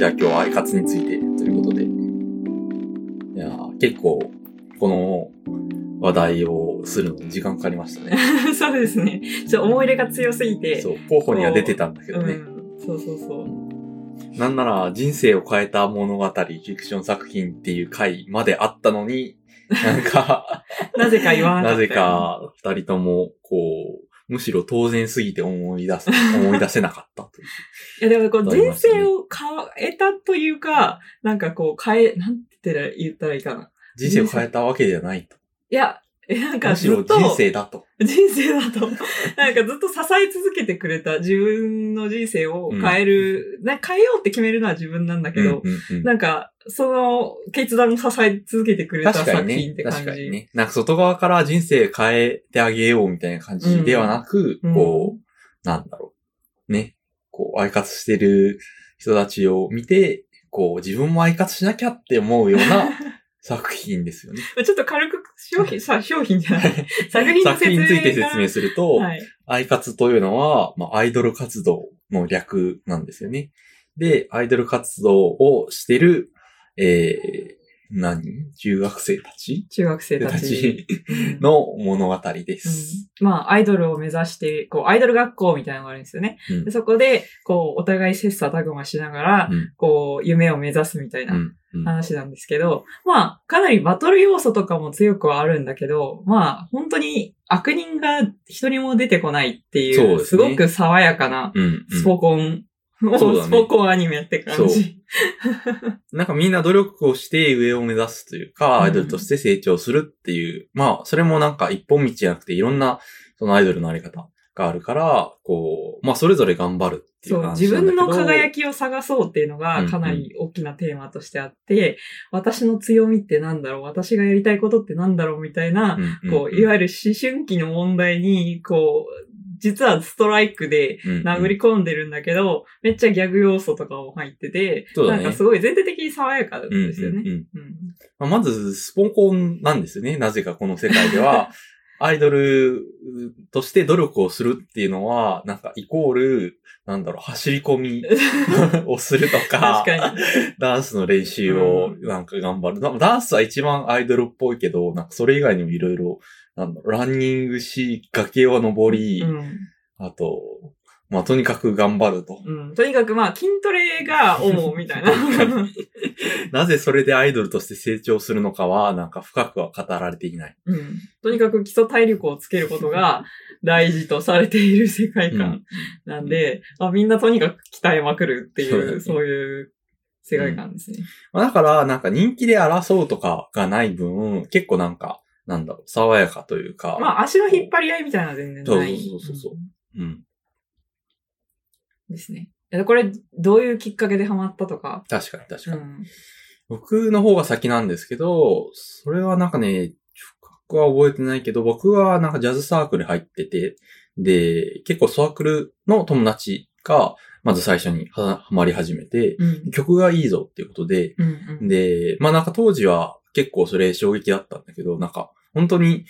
じゃあ今日はアイカツについてということで。いやー結構、この話題をするのに時間かかりましたね。そうですね。ちょっと思い入れが強すぎて。そう、候補には出てたんだけどね。うん。そうそうそう。なんなら人生を変えた物語、フィクション作品っていう回まであったのに、なんか、なぜか言わなかった。なぜ。か二人とも、こう、むしろ当然すぎて思い出す、思い出せなかったという。いや、でもこう人生を変えたというか、なんかこう変え、なんて言ったらいいかな。人生を変えたわけではないと。いや、えなんかむしろずっと、人生だと。人生だと、なんかずっと支え続けてくれた自分の人生を変える、な変えようって決めるのは自分なんだけど、うんうんうんなんか、その決断を支え続けてくれた作品っ。て感じ。確かにね。なんか外側から人生変えてあげようみたいな感じではなく、うんこう、なんだろう。ね。こう、愛活してる人たちを見て、こう、自分も愛活しなきゃって思うような作品ですよね。ちょっと軽く商品、さ、商品じゃない。作品の作品についてが説明すると、はい。アイ活というのは、まあ、アイドル活動の略なんですよね。で、アイドル活動をしてる、えー、何？中学生たち？中学生たたち。の物語でうん。す。まあ、アイドルを目指して、こう、アイドル学校みたいなのがあるんですよね。うん。でそこで、こう、お互い切磋琢磨しながら、うん。こう、夢を目指すみたいな話なんですけど、まあ、かなりバトル要素とかも強くはあるんだけど、まあ、本当に悪人が一人も出てこないっていう、そうですね。ごく爽やかなスポコン、そうスポコンアニメって感じ。なんかみんな努力をして上を目指すというか、うん。アイドルとして成長するっていう、まあ、それもなんか一本道じゃなくていろんな、そのアイドルのあり方があるから、こう、まあ、それぞれ頑張るっていうそう、話自なんだけど。分の輝きを探そうっていうのがかなり大きなテーマとしてあって、私の強みってなんだろう？私がやりたいことってなんだろう？みたいな、こう、いわゆる思春期の問題に、こう、実はストライクでゆ殴り込んでるんだけど、めっちゃギャグ要素とかも入ってて、ね。なんかすごい全体的に爽やかなんですよね。うんうんうん。うん。まず、スポコンなんですよね。なぜかこの世界では、アイドルとして努力をするっていうのは、なんかイコール、なんだろう、走り込み をするとか、確かに。ダンスの練習をなんか頑張る。なダンスは一番アイドルっぽいけど、なんかそれ以外にもいろいろ、ランニングし、崖を登り、うんあと、まあとにかく頑張ると。うん。とにかくまあ筋トレが主みたいな。なぜそれでアイドルとして成長するのかは、なんか深くは語られていない。うん。とにかく基礎体力をつけることが大事とされている世界観なんで、まあ、みんなとにかく鍛えまくるっていう、そうそういう世界観ですね。まあだから、なんか人気で争うとかがない分、結構なんか、なんだろう、爽やかというか。まあ足の引っ張り合いみたいなのは全然ない。そうそうそうそううん。うんですね。えこれ、どういうきっかけでハマったとか？確かに確かに。うん。僕の方が先なんですけど、それはなんかね、深くは覚えてないけど、僕はなんかジャズサークル入ってて、で、結構サークルの友達が、まず最初にはハマり始めて、うん。曲がいいぞっていうことで、うん。うん。で、まあなんか当時は結構それ衝撃だったんだけど、なんか本当に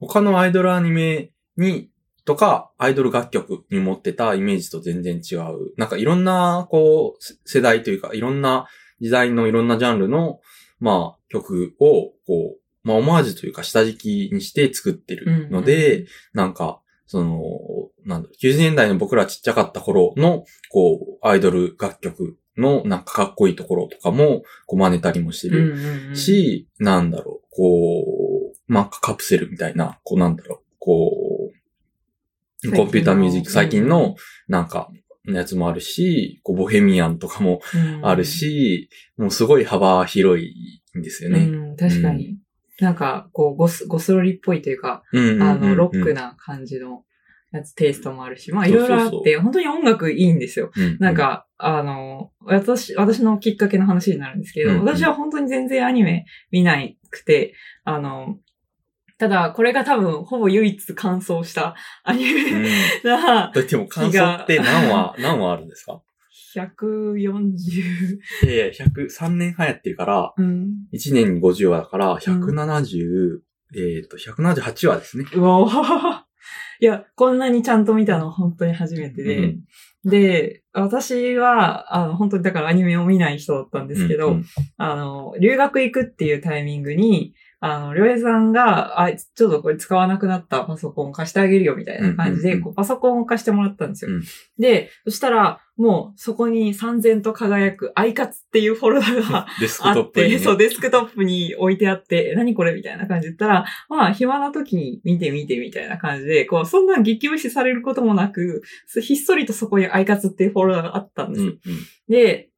他のアイドルアニメに、とか、アイドル楽曲に持ってたイメージと全然違う。なんかいろんな、こう、せ世代というか、いろんな時代のいろんなジャンルの、まあ、曲を、こう、まあ、オマージュというか下敷きにして作ってるので、うんなんか、その、なんだろう、90年代の僕らちっちゃかった頃の、こう、アイドル楽曲のなんかかっこいいところとかも、こう真似たりもしてるうんうんうん、し、なんだろう、こう、まあ、カプセルみたいな、こうなんだろう、こう、コンピューターミュージック最近の、なんか、やつもあるし、こう、ボヘミアンとかもうん。あるし、もうすごい幅広いんですよね。うん、確かに。なんか、こう、ゴス、ゴスロリっぽいというか、うんうんうんうん。あの、ロックな感じのやつ、テイストもあるし、まあ、いろいろあって、本当に音楽いいんですよ。うんなん、か、あの、私、私のきっかけの話になるんですけど、うんうん。私は本当に全然アニメ見なくて、あの、ただ、これが多分、ほぼ唯一完走したアニうん。メな、といっても感想って何話、何話あるんですか？140。いやいや、100、3年半やってるから、うん。1年に50話だから、170、えっ、と、178話ですね。うわぁ。いや、こんなにちゃんと見たの本当に初めてで。うんで、私は、あの、本当にだからアニメを見ない人だったんですけど、うんうんあの、留学行くっていうタイミングに、あの、りょうえさんが、あ、ちょっとこれ使わなくなったパソコンを貸してあげるよみたいな感じで、こうパソコンを貸してもらったんですよ。うんで、そしたら、もうそこに三千と輝くアイカツっていうフォルダがデスクあって、トップに、ね。そう、デスクトップに置いてあって、え何これみたいな感じで言ったら、まあ、暇な時に見て見てみたいな感じで、こう、そんな激推しされることもなく、ひっそりとそこにアイカツっていうフォルダがあったんですよ。うんうん。で、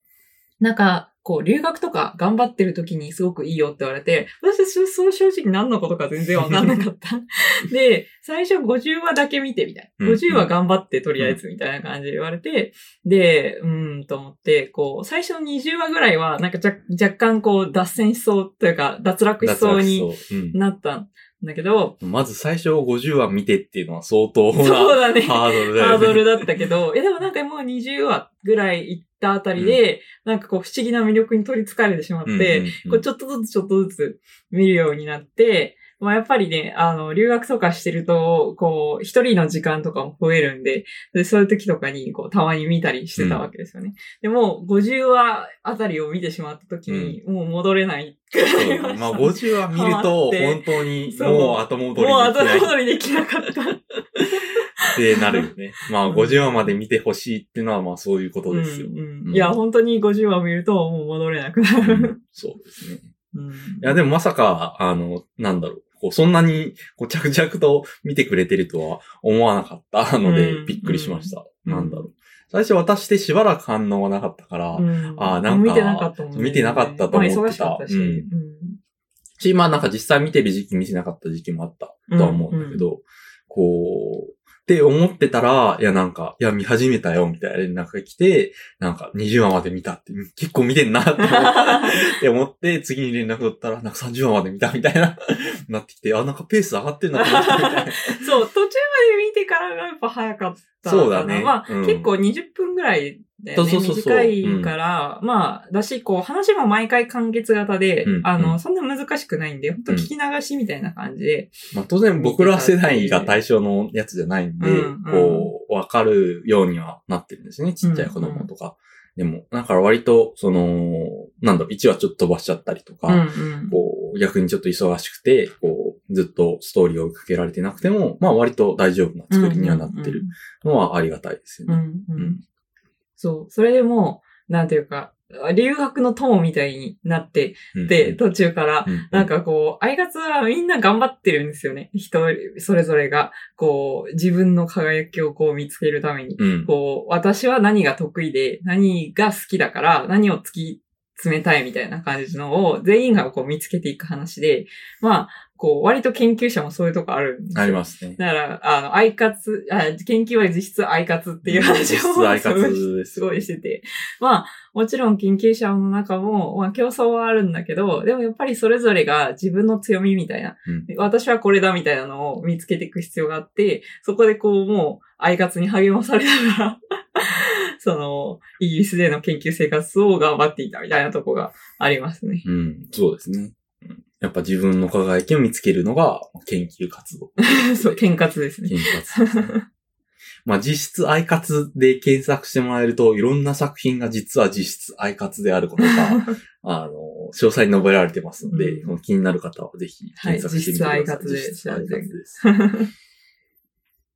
なんか、こう、留学とか頑張ってる時にすごくいいよって言われて、私、そその正直何のことか全然わかんなかった。で、最初50話だけ見てみたいな。うん50話頑張ってとりあえずみたいな感じで言われて、で、うーんと思って、こう、最初の20話ぐらいは、なんか若干こう、脱線しそうというか、脱落しそうになったんだけど、まず最初50話見てっていうのは相当なそうだね。ハードルだよね。ハードルだったけど、いやでもなんかもう20話ぐらい行ったあたりで、なんかこう不思議な魅力に取り憑かれてしまって、うんうんうん。こうちょっとずつちょっとずつ見るようになって、まあやっぱりね、あの、留学とかしてると、こう、一人の時間とかも増えるんで、でそういう時とかに、こう、たまに見たりしてたわけですよね。でも、50話あたりを見てしまった時に、もう戻れないいま。まあ50話見ると、本当にもう後戻りもう後できない。戻りできなかった。ってなるよね。まあうん50話まで見てほしいっていうのはまあそういうことですよ。うんうんうんいや、本当に50話見るともう戻れなくなうる。んそうですね。うんいや、でもまさか、あの、なんだろう。こうそんなに、こう、着々と見てくれてるとは思わなかったのでう、んびっくりしました。うんなんだろう。最初渡してしばらく反応がなかったから、うんあーなんか見てなかったね。見てなかったと思ってたまあ忙しし。うんうんし、まあなんか実際見てる時期見てなかった時期もあったとは思うんだけど、こう、って思ってたら、いやなんか、いや見始めたよみたいな連絡が来て、なんか20話まで見たって、結構見てんなって思って 次に連絡取ったら、なんか30話まで見たみたいな、なってきて、あ、なんかペース上がってんなみたいな。そう、途中見てからがやっぱ早かった。そうだね。まあ、うん。結構20分ぐらいだよね。短いから、まあ、だし、こう、話も毎回完結型で、うん。あの、うん。そんな難しくないんで、本当聞き流しみたいな感じで、まあ当然僕ら世代が対象のやつじゃないんで、うん。うん。こう、わかるようにはなってるんですね。ちっちゃい子供とか。でも、だから割と、その、なんだろう、1話ちょっと飛ばしちゃったりとか、うんうん。こう、逆にちょっと忙しくて、こう、ずっとストーリーを追いかけられてなくても、まあ割と大丈夫な作りにはなってるのはありがたいですよね。うんうんうんそう。それでも、なんていうか、留学の友みたいになって、うんで、途中から、うんなんかこう、アイガツはみんな頑張ってるんですよね。人それぞれが、こう、自分の輝きをこう見つけるために。うん。こう、私は何が得意で、何が好きだから、何を突き詰めたいみたいな感じのを、全員がこう見つけていく話で、まあ、こう、割と研究者もそういうとこあるんですよ。ありますね。だから、あの、アイカツ、あ研究は実質アイカツっていう話を、実質アイカツですすごいしてて。まあ、もちろん研究者の中も、まあ競争はあるんだけど、でもやっぱりそれぞれが自分の強みみたいな、うん私はこれだみたいなのを見つけていく必要があって、そこでこうもう、アイカツに励まされながら、その、イギリスでの研究生活を頑張っていたみたいなとこがありますね。うん、そうですね。うんやっぱ自分の輝きを見つけるのが研究活動。そう、剣活ですね。研究活動ですね。まあ実質アイカツで検索してもらえると、いろんな作品が実は実質アイカツであることが、あの、詳細に述べられてますので、うん気になる方はぜひ検索してみてください。はい実質アイカツで実質アイカツです。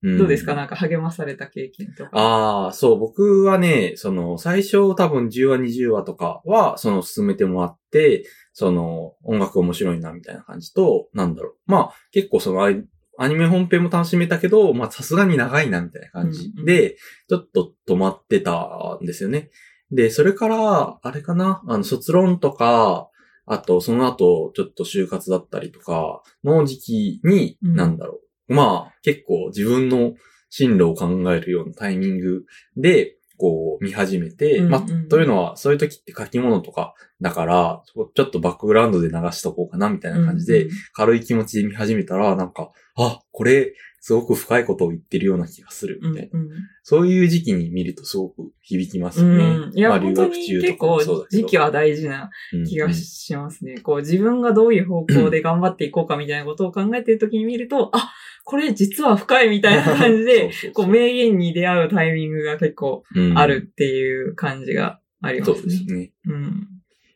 どうですか？んなんか励まされた経験とか。ああ、そう、僕はね、その、最初多分10話、20話とかは、その、進めてもらって、その、音楽面白いな、みたいな感じと、なんだろう。まあ、結構そのアニメ本編も楽しめたけど、まあ、さすがに長いな、みたいな感じで、ちょっと止まってたんですよね。で、それから、あれかな、あの、卒論とか、あと、その後、ちょっと就活だったりとか、の時期に、うんなんだろう。まあ、結構自分の進路を考えるようなタイミングで、こう見始めて、うんうんまあ、というのは、そういう時って書き物とか、だから、ちょっとバックグラウンドで流しとこうかな、みたいな感じで、軽い気持ちで見始めたら、なんか、あ、これ、すごく深いことを言ってるような気がするみたいな。うんうんそういう時期に見るとすごく響きますよね。うん。いや、まあ本当に結構時期は大事な気がしますね。こう自分がどういう方向で頑張っていこうかみたいなことを考えてる時に見ると、あ、これ実は深いみたいな感じで、こう名言に出会うタイミングが結構あるっていう感じがありますね。そうですね。うん。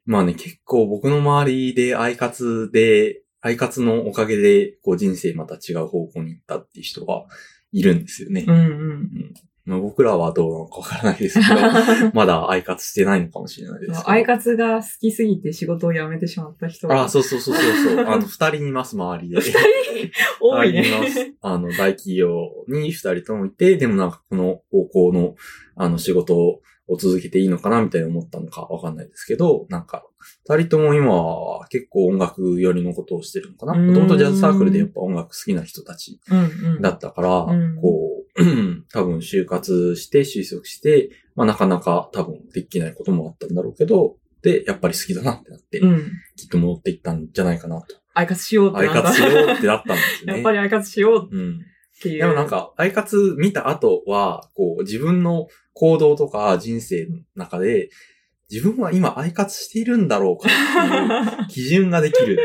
まあね、結構僕の周りでアイカツで、アイカツのおかげで、こう人生また違う方向に行ったっていう人はいるんですよね。うんうん。まあ、僕らはどうなのかわからないですけど、まだアイカツしてないのかもしれないですけど。アイカツが好きすぎて仕事を辞めてしまった人が。あ、そうそうそうそうそう。あの、二人います、周りで。二 人多い二人いますね。あの、大企業に二人ともいて、でもなんかこの方向の、あの、仕事を続けていいのかなみたいに思ったのかわかんないですけど、なんか、二人とも今は結構音楽寄りのことをしてるのかなうんもともとジャズサークルでやっぱ音楽好きな人たちうんうん。だったから、うんこう、多分就活して就職して、まあなかなか多分できないこともあったんだろうけど、で、やっぱり好きだなってなって、うん。きっと戻っていったんじゃないかなと。アイカツしようってなった。カツしようってなったんですよね。やっぱりアイカツしよううん。っていう。でもなんか、アイカツ見た後は、こう、自分の行動とか人生の中で、自分は今アイカツしているんだろうかっていう基準ができるん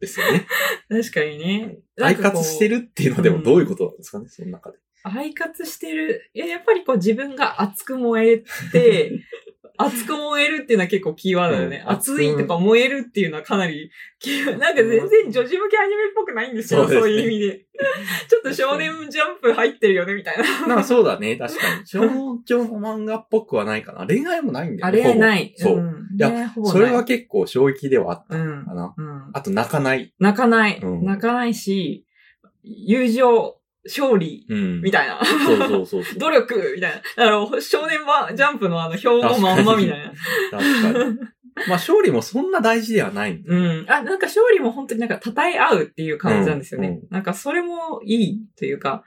ですよね。確かにね。アイカツしてるっていうのはでもどういうことなんですかね、その中で。アイカツしてる。いや、やっぱりこう自分が熱く燃えて、熱く燃えるっていうのは結構キーワードだよね。うん熱いとか燃えるっていうのはかなりなんか全然女児向けアニメっぽくないんですよ、そうそういう意味で。ちょっと少年ジャンプ入ってるよね、みたいな。なそうだね、確かに。少女の漫画っぽくはないかな。恋愛もないんだあよね。れない。ほぼそう。ん、いやねそれは結構衝撃ではあったうんか。な。うん。あと泣かない。泣かない。うん泣かないし、友情、勝利、うん。みたいな。そうそうそうそう。努力みたいな。だから、少年はジャンプのあの表のまんまみたいな。確かに。まあ勝利もそんな大事ではないんだようん。あ、なんか勝利も本当になんか称え合うっていう感じなんですよね。うんうなんかそれもいいというか、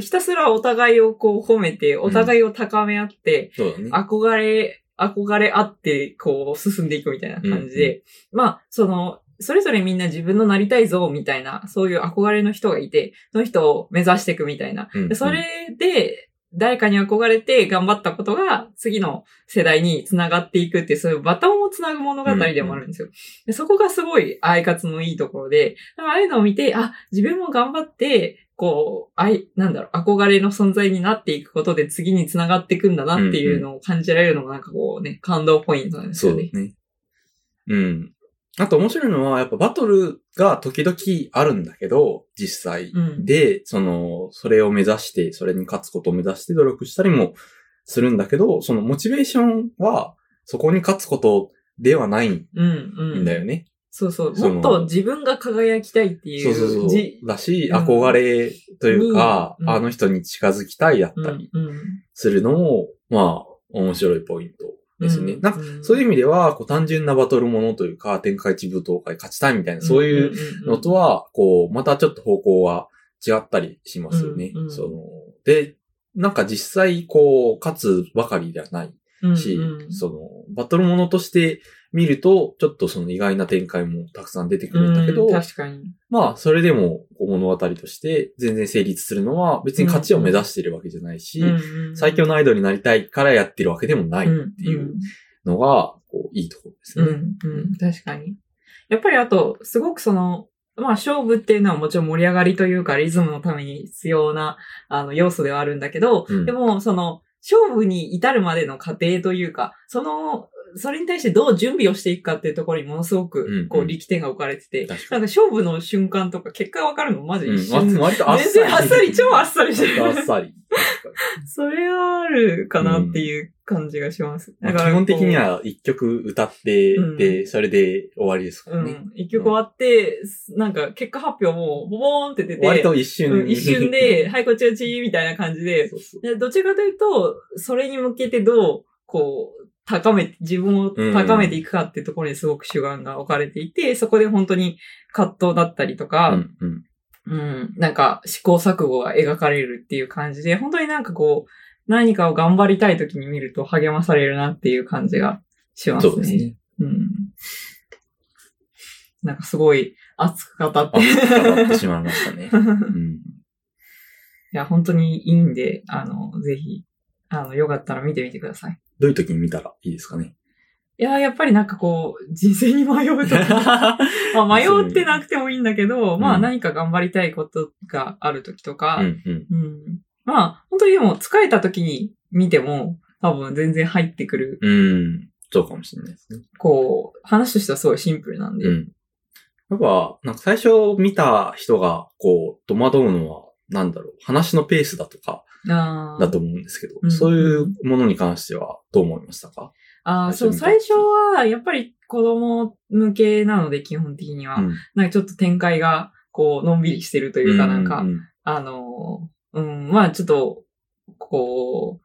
ひたすらお互いをこう褒めて、お互いを高め合って、そうだね。憧れ、憧れ合って、こう進んでいくみたいな感じで、まあ、その、それぞれみんな自分のなりたい像みたいな、そういう憧れの人がいて、その人を目指していくみたいな。うんでそれで、誰かに憧れて頑張ったことが次の世代につながっていくっていう、そういうバトンをつなぐ物語でもあるんですよ。でそこがすごいアイカツのいいところで、ああいうのを見て、あ、自分も頑張って、こう、愛、なんだろう、憧れの存在になっていくことで次につながっていくんだなっていうのを感じられるのもなんかこうね、感動ポイントなんですよね。そうだね。うん。あと面白いのは、やっぱバトルが時々あるんだけど、実際。うん。で、その、それを目指して、それに勝つことを目指して努力したりもするんだけど、そのモチベーションは、そこに勝つことではないんうん、うん。だよね。そうそう。そのもっと自分が輝きたいっていう。そうそうそうじ。だし、うん憧れというか、にうんあの人に近づきたいだったりうん、うん。するのも、まあ、面白いポイントですね。うんなんか、そういう意味では、こう単純なバトルものというか、天下一武闘会勝ちたいみたいな、そういうのとは、こう、またちょっと方向は違ったりしますよね。うんうんその、で、なんか実際、こう、勝つばかりではないうんし、うんうんその、バトルものとして見ると、ちょっとその意外な展開もたくさん出てくるんだけど、うん確かに。まあ、それでも物語として全然成立するのは、別に勝ちを目指してるわけじゃないし、最強のアイドルになりたいからやってるわけでもないっていうのが、こう、いいところですね。うん、うん、確かに。やっぱりあと、すごくその、まあ勝負っていうのはもちろん盛り上がりというかリズムのために必要なあの要素ではあるんだけど、うんでもその勝負に至るまでの過程というか、その、それに対してどう準備をしていくかっていうところにものすごうんく、こう、力点が置かれてて、確かなんか勝負の瞬間とか結果がわかるの？マジに。一瞬。うん、割とあっさり。全然あっさり、超あっさりしてる。あっさり。それはあるかなっていう感じがします。に。まあ基本的には一曲歌って、うんで、それで終わりですからね。うん。一曲終わって、なんか結果発表もボボーンって出て、割と一瞬うん一瞬で、はい、こっちはちーみたいな感じで、そうそうでどちらかというと、それに向けてどう、こう、高め、自分を高めていくかっていうところにすごく主眼が置かれていて、そこで本当に葛藤だったりとうか、んうんうん、なんか試行錯誤が描かれるっていう感じで、本当になんかこう、何かを頑張りたい時に見ると励まされるなっていう感じがしますね。そうですね。うん。なんかすごい熱く語って。熱く語ってしまいましたね。うんや、本当にいいんで、あの、ぜひ、あの、よかったら見てみてください。どういう時に見たらいいですかね？いや、やっぱりなんかこう、人生に迷うとか、まあ迷ってなくてもいいんだけど、うんまあ何か頑張りたいことがある時とか、うんうん。うんまあ、本当にでも疲れた時に見ても、多分全然入ってくる、うん。そうかもしれないですね。こう、話としてはすごいシンプルなんで。うん。やっぱ、なんか最初見た人が、こう、戸惑うのは、なんだろう、話のペースだとか、だと思うんですけど、うんそういうものに関してはどう思いましたか？ああ、そう、最初は、やっぱり子供向けなので、基本的には。うん。なんかちょっと展開が、こう、のんびりしてるというか、なんか、うんあの、うん、まあちょっと、こう、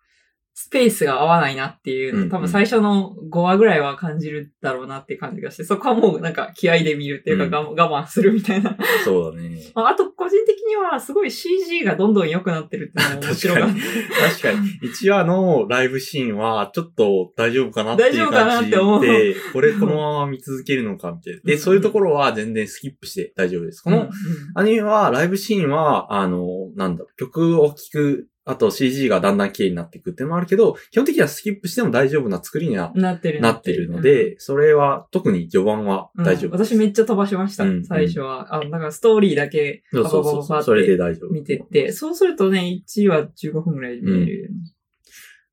スペースが合わないなっていう多分最初の5話ぐらいは感じるだろうなっていう感じがして、そこはもうなんか気合で見るっていうか、うん我慢するみたいな。そうだね。まああと個人的にはすごい CG がどんどん良くなってるっていうのも 面白かった。確かに。1話のライブシーンは、ちょっと大丈夫かなっていう大丈夫かな感じって思うで、これこのまま見続けるのかみたいな。で、うんそういうところは全然スキップして大丈夫です。このアニメは、ライブシーンは、あの、なんだろう、曲を聴く、あと CG がだんだん綺麗になっていくっていうのもあるけど、基本的にはスキップしても大丈夫な作りにはなってるなってるので、それは特に序盤はうん大丈夫です。私めっちゃ飛ばしました、うん最初は。あ、だからストーリーだけそうパそうそうそう。パパパパそれでって大丈夫。見てって、そうするとね、1話15分ぐらいで見れる。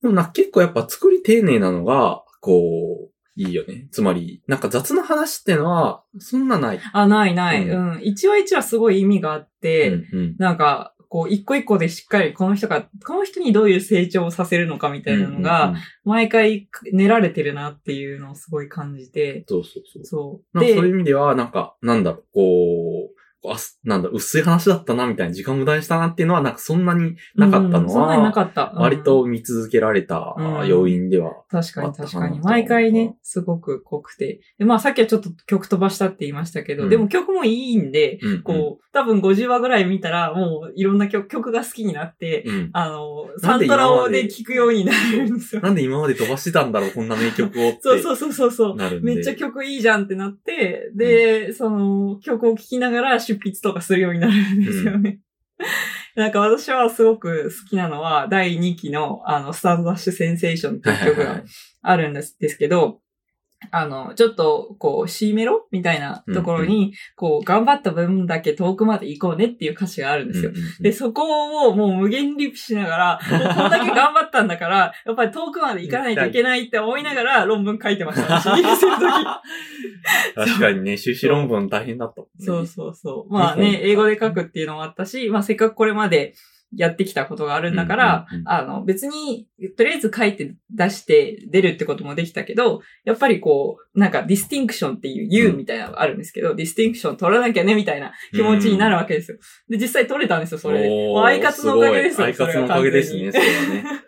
でもな、結構やっぱ作り丁寧なのが、こう、いいよね。つまり、なんか雑な話ってのは、そんなない。あ、ないない。ううんん。一話一話すごい意味があって、うんうんなんか、こう、一個一個でしっかり、この人が、この人にどういう成長をさせるのかみたいなのが、毎回練られてるなっていうのをすごい感じて、そうそうそう。そう。そういうで、意味では、なんか、なんだろう、こうあすなんだ薄い話だったな、みたいな、時間無駄にしたなっていうのは、なんかそんなになかったのうんそんなになは、かった。うん割と見続けられたうん要因では、確かにあったかな確かに。と毎回ね、すごく濃くて。で、まあさっきはちょっと曲飛ばしたって言いましたけど、うんでも曲もいいんで、うんうんこう、多分50話ぐらい見たら、もういろんな曲曲が好きになって、うんあの、サントラをで聴くようになるんですよ。なんで今まで飛ばしてたんだろう、こんな名曲をって。そうそうそうそう。めっちゃ曲いいじゃんってなって、で、その曲を聴きながら出筆とかするようになるんですよね。なんか私はすごく好きなのは、第2期の、あの、スタートダッシュセンセーションっていう曲があるんですですけど、あの、ちょっと、こう、C メロみたいなところに、こう、頑張った分だけ遠くまで行こうねっていう歌詞があるんですよ。で、そこをもう無限リップしながら、こんだけ頑張ったんだから、やっぱり遠くまで行かないといけないって思いながら論文書いてました。時。確かにね、修士論文大変だったね。そうそうそう。まあね、英語で書くっていうのもあったし、まあせっかくこれまでやってきたことがあるんだから、うんうんうんあの別に、とりあえず書いて出して出るってこともできたけど、やっぱりこう、なんかディスティンクションっていう U みたいなのがあるんですけど、 distinction 取らなきゃねみたいな気持ちになるわけですよ。で、実際取れたんですよ、それで。おーもうアイカツのおかげですよ。アイカツのおかげですね、それはね。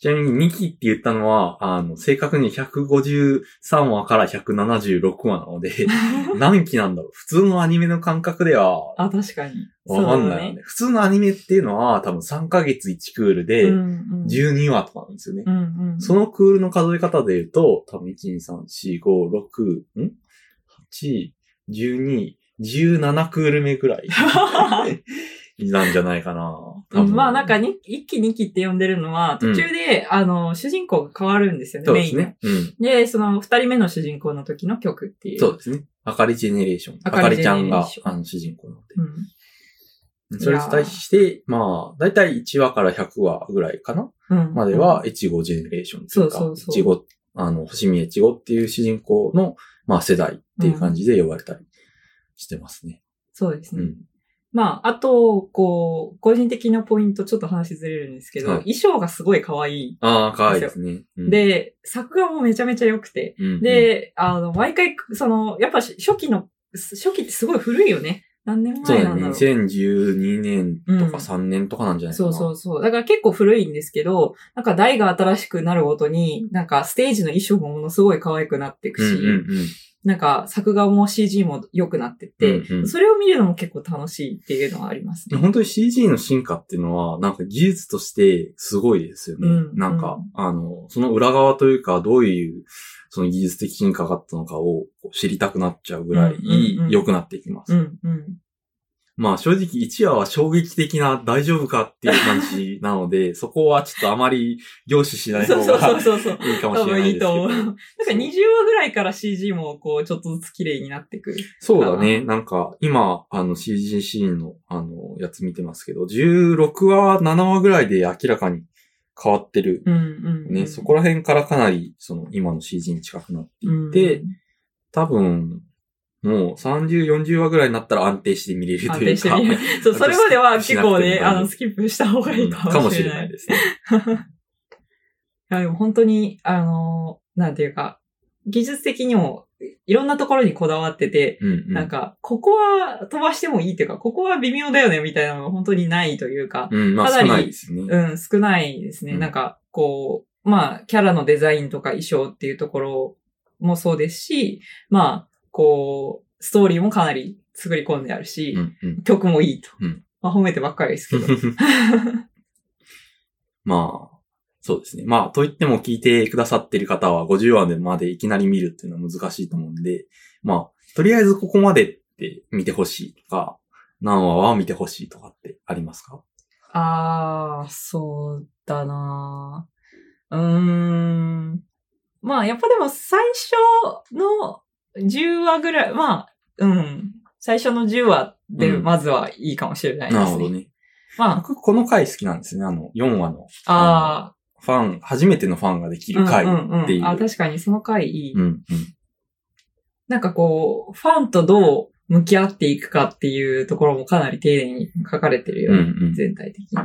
ちなみに2期って言ったのは、あの、正確に153話から176話なので、何期なんだろう？普通のアニメの感覚では、あ、確かに。わかんないよね。普通のアニメっていうのは、多分3ヶ月1クールで、ね。うんうん12話とかなんですよね。うんうん。そのクールの数え方で言うと、多分1、2、3、4、5、6、ん ?8、12、17クール目ぐらい なんじゃないかな。まあなんかに、一期二期って呼んでるのは、途中で、あの、主人公が変わるんですよね、メインね。うん。で、その二人目の主人公の時の曲っていう。そうですね。あかりジェネレーション。ああかりちゃんがあの、主人公なのうん。で。それに対して、まあ、だいたい1話から100話ぐらいかなうん。までは、越後ジェネレーションっていうか、そうそうそう越後、あの、星見越後っていう主人公の、まあ、世代っていう感じで呼ばれたりしてますね。そうですね。うん。まあ、あと、こう、個人的なポイント、ちょっと話ずれるんですけど、はい衣装がすごい可愛い。ああ、可愛いですね。うん、で、作画もめちゃめちゃ良くて。うん、で、あの、毎回、その、やっぱ初期の、初期ってすごい古いよね。何年。前なんだろう。2012年とうんか3年とかなんじゃないかな。そうそうそう。だから結構古いんですけど、なんか台が新しくなるごとに、なんかステージの衣装もものすごい可愛くなっていくし、うんうんうん。なんか作画も CG も良くなってって、うんうんそれを見るのも結構楽しいっていうのはありますね。本当に CG の進化っていうのは、なんか技術としてすごいですよね。うんなんか、あの、その裏側というか、どういう、その技術的進化があったのかを知りたくなっちゃうぐらい良くなっていきます。うん、うん。まあ正直1話は衝撃的な大丈夫かっていう感じなので、そこはちょっとあまり凝視しない方そうそうが。いいかもしれないですけど。と思う。なんか20話ぐらいから CG もこう、ちょっとずつ綺麗になってくる。そうだね。なんか、今、あの CG シーンの、あの、やつ見てますけど、16話、7話ぐらいで明らかに変わってる。うんうん、うん。ね、そこら辺からかなり、その、今の CG に近くなっていって、多分、もう30、40話ぐらいになったら安定して見れる安というか。定して。そう、それまでは結構ね、あの、スキップした方がいいかかもしもしれな。れないいですね。いや、でも本当に、あの、なんていうか、技術的にも、いろんなところにこだわってて、うん、うん。なんか、ここは飛ばしてもいいっていうか、ここは微妙だよね、みたいなのが本当にないというか、うん、まあかなり少ないですよね。うん、少ないですね。うんなんか、こう、まあ、キャラのデザインとか衣装っていうところもそうですし、まあ、こう、ストーリーもかなり作り込んであるし、うん、うん。曲もいいと。うんまあ、褒めてばっかりですけど。まあ、そうですね。まあ、と言っても聞いてくださってる方は50話でまでいきなり見るっていうのは難しいと思うんで、まあ、とりあえずここまでって見てほしいとか、何話は見てほしいとかってありますか？あー、そうだなうーん。まあ、やっぱでも最初の10話ぐらい、まあ、うん。最初の10話でうんまずはいいかもしれないですね。なるほどね。まあ、僕、この回好きなんですね。あの、4話のあファン、初めてのファンができー、る回うんうんっていう。ん。あ、確かにその回いい。うん、うん。なんかこう、ファンとどう向き合っていくかっていうところもかなり丁寧に書かれてるよね。うんうん全体的に。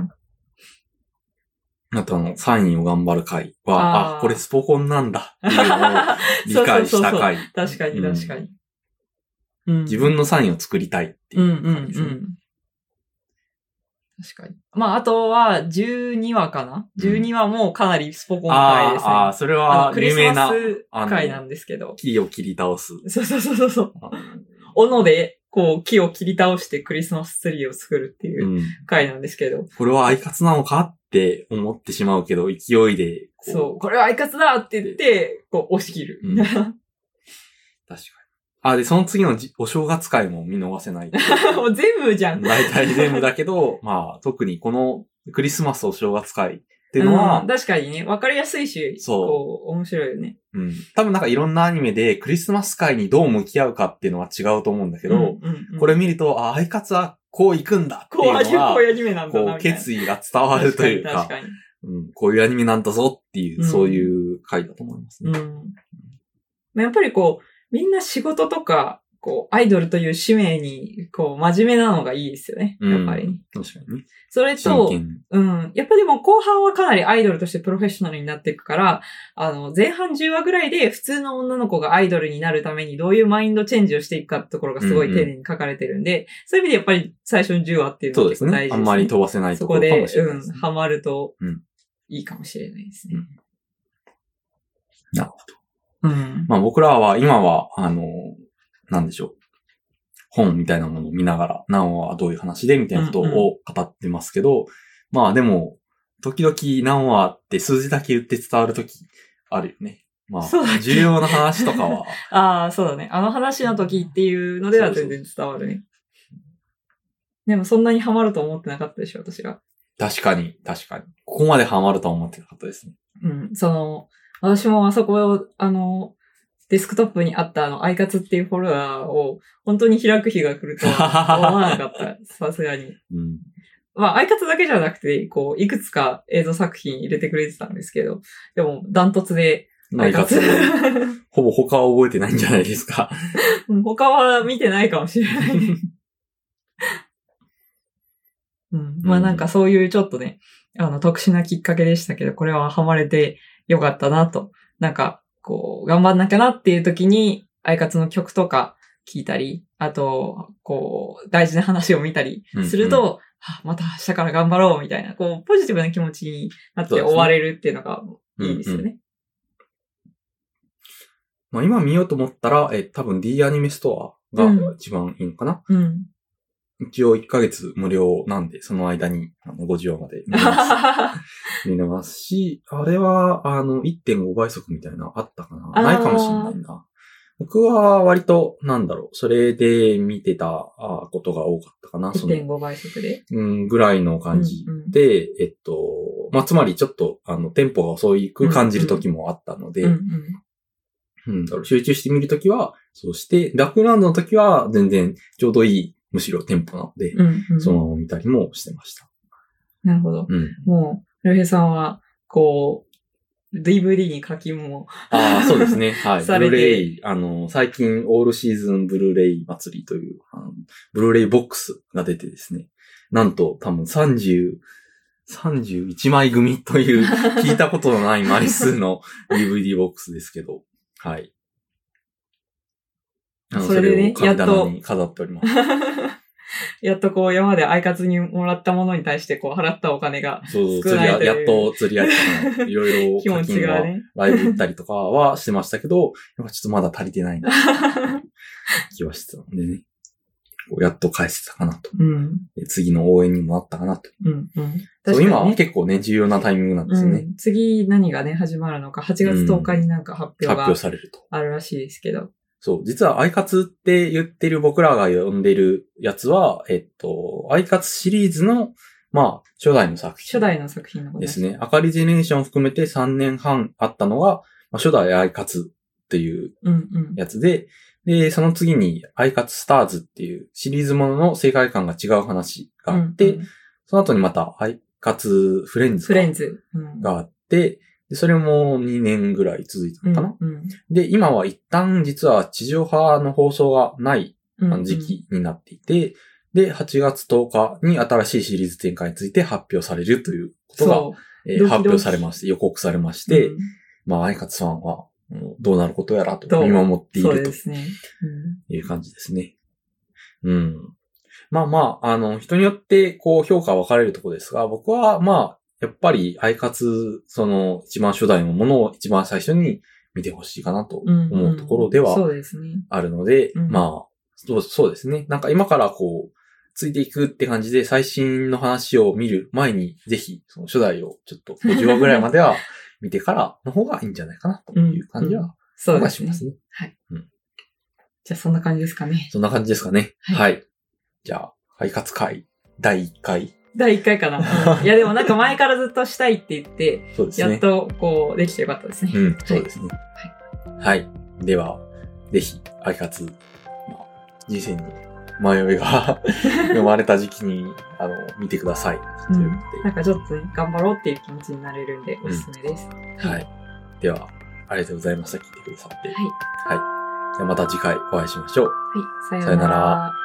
あとあの、サインを頑張る回は、あこれスポコンなんだっていうのを 理解した回。確かにうん確かに。うん自分のサインを作りたいっていううんうんう感じですね。ん。確かに。まあ、あとは、12話かな、うん ?12 話もかなりスポコン回ですね。あーあー、それあはのクリス有名な、マスあの回なんですけど。木を切り倒す。そうそうそうそう斧で、こう、木を切り倒してクリスマスツリーを作るっていううん。回なんですけど。これはアイカツなのかって思ってしまうけど、勢いでこそう、これはアイカツだって言って、こう、押し切る。うん確かに。あ、で、その次のじお正月会も見逃せない。もう全部じゃん。大体全部だけど、まあ、特にこのクリスマスお正月会っていうのは、うん確かにね、わかりやすいし、そうこう、面白いよね。うん。多分なんかいろんなアニメでクリスマス会にどう向き合うかっていうのは違うと思うんだけど、うんうんうんこれ見ると、あ、アイカツはこう行くんだっていうのこういう、こうは、いうアニメなんだな、こう。決意が伝わるというか、確かに。うん、こういうアニメなんだぞっていう、うんそういう回だと思いますね。うん。まあやっぱりこう、みんな仕事とか、こう、アイドルという使命に、こう、真面目なのがいいですよね。やっぱりね。確かにね。それ真と、剣。うん。やっぱでも後半はかなりアイドルとしてプロフェッショナルになっていくから、あの、前半10話ぐらいで普通の女の子がアイドルになるためにどういうマインドチェンジをしていくかってところがすごい丁寧に書かれてるんで、そういう意味でやっぱり最初の10話っていうのそうですね。は結構大事です、ね。あんまり飛ばせないそこで、ところかもしれないですね。うん、ハマるとうん、いいかもしれないですね。なるほうん。まあ僕らは今は、あの、なんでしょう。本みたいなものを見ながら、何話はどういう話でみたいなことを語ってますけど、まあでも、時々何話って数字だけ言って伝わるときあるよね。まあ、重要な話とかは、ああ、そうだね。あの話の時っていうのでは全然伝わるね。でもそんなにハマると思ってなかったでしょ、私が。確かに、確かに。ここまでハマるとは思ってなかったですね。うん。その、私もあそこを、あの、デスクトップにあったあの、アイカツっていうフォルダーを本当に開く日が来るとは思わなかった。さすがに。うん。まあ、アイカツだけじゃなくて、こう、いくつか映像作品入れてくれてたんですけど、でも、ダントツで、アイカツ、ほぼ他は覚えてないんじゃないですか。うん他は見てないかもしれない。うん、まあなんかそういうちょっとね、あの特殊なきっかけでしたけど、これはハマれてよかったなと。なんか、こう、頑張んなきゃなっていう時に、アイカツの曲とか聞いたり、あと、こう、大事な話を見たりすると、はあまた明日から頑張ろうみたいな、こう、ポジティブな気持ちになって終われるっていうのがいいですよね。まあ今見ようと思ったら、え、多分 D アニメストアが一番いいのかな、うん。一応1ヶ月無料なんで、その間にあの50話まで 見れます見れますし、あれは、あの、1.5倍速みたいな、あったかなないかもしれないな。僕は割と、なんだろう、それで見てたあことが多かったかな。その1.5倍速で？うん、ぐらいの感じうんうんで、えっと、まあ、つまりちょっと、あの、テンポが遅く感じる時もあったので、うんうん。うんだろう集中してみるときは、そうして、バックグラウンドのときは全然ちょうどいい、むしろテンポなので、うんうん。そのまま見たりもしてました。なるほど。うん。もう、りょうへいさんは、こう、DVD に課金も、ああ、そうですね。はい。ブルーレイ、あの、最近、オールシーズンブルーレイ祭りという、あのブルーレイボックスが出てですね、なんと多分30、31枚組という 聞いたことのない枚数の DVD ボックスですけど、はい。それでねやっに飾っております。やっとこう、今までアイカツにもらったものに対して、こう、払ったお金が、そう、少ないというやっと釣り合ったの。いろいろ気持ちがね。ライブ行ったりとかはしてましたけど、やっぱちょっとまだ足りてないな、気はしてたのでね。こうやっと返せたかなと。うん。で次の応援にもなったかなと。うん。うん。そう、今はね。結構ね、重要なタイミングなんですよね。うん、次何がね、始まるのか、8月10日になんか発表発が表されると。あるらしいですけど。そう、実はアイカツって言ってる僕らが呼んでるやつは、えっと、アイカツシリーズの、まあ、初代の作品。初代の作品のことですね。アカリジェネーションを含めて3年半あったのが、まあ、初代アイカツっていううんうん。やつで、で、その次にアイカツスターズっていうシリーズものの世界観が違う話があって、うんうんその後にまたアイカツフレンズフレンズ。うん。があって、でそれも2年ぐらい続いたのかな、うんうん。で、今は一旦実は地上波の放送がない時期になっていて、で、8月10日に新しいシリーズ展開について発表されるということが、そえードキドキ。発表されまして、予告されましう。て、うん。まあ、アイカツさんは、うんどうなることやらと見守っているという感じですね。うん。まあまあ、あの、人によって、こう、評価は分かれるところですが、僕は、まあ、やっぱり、アイカツ、その、一番初代のものを一番最初に見てほしいかなとうんうん思うところではそうですね。あるので、うんまあそう、そうですね。なんか今からこう、ついていくって感じで最新の話を見る前に、ぜひ、その初代をちょっと50話ぐらいまでは見てからの方がいいんじゃないかなという感じは、そうですねがしま。すね。じゃあそんな感じですかね。そんな感じですかね。はいはい。じゃあ、快活会第1回。第1回かな。うんいやでもなんか前からずっとしたいって言って、そうですね。やっとこうできてよかったですね。うん、そうですね。はい。では、ぜひ、快活、まあ、人生に迷いが 生まれた時期に、あの、見てください。うんなんかちょっとね、頑張ろうっていう気持ちになれるんでおすすめです。はい。では、ありがとうございました。聞いてくださって。はい。はい。じゃあまた次回お会いしましょう。はい。さよなら。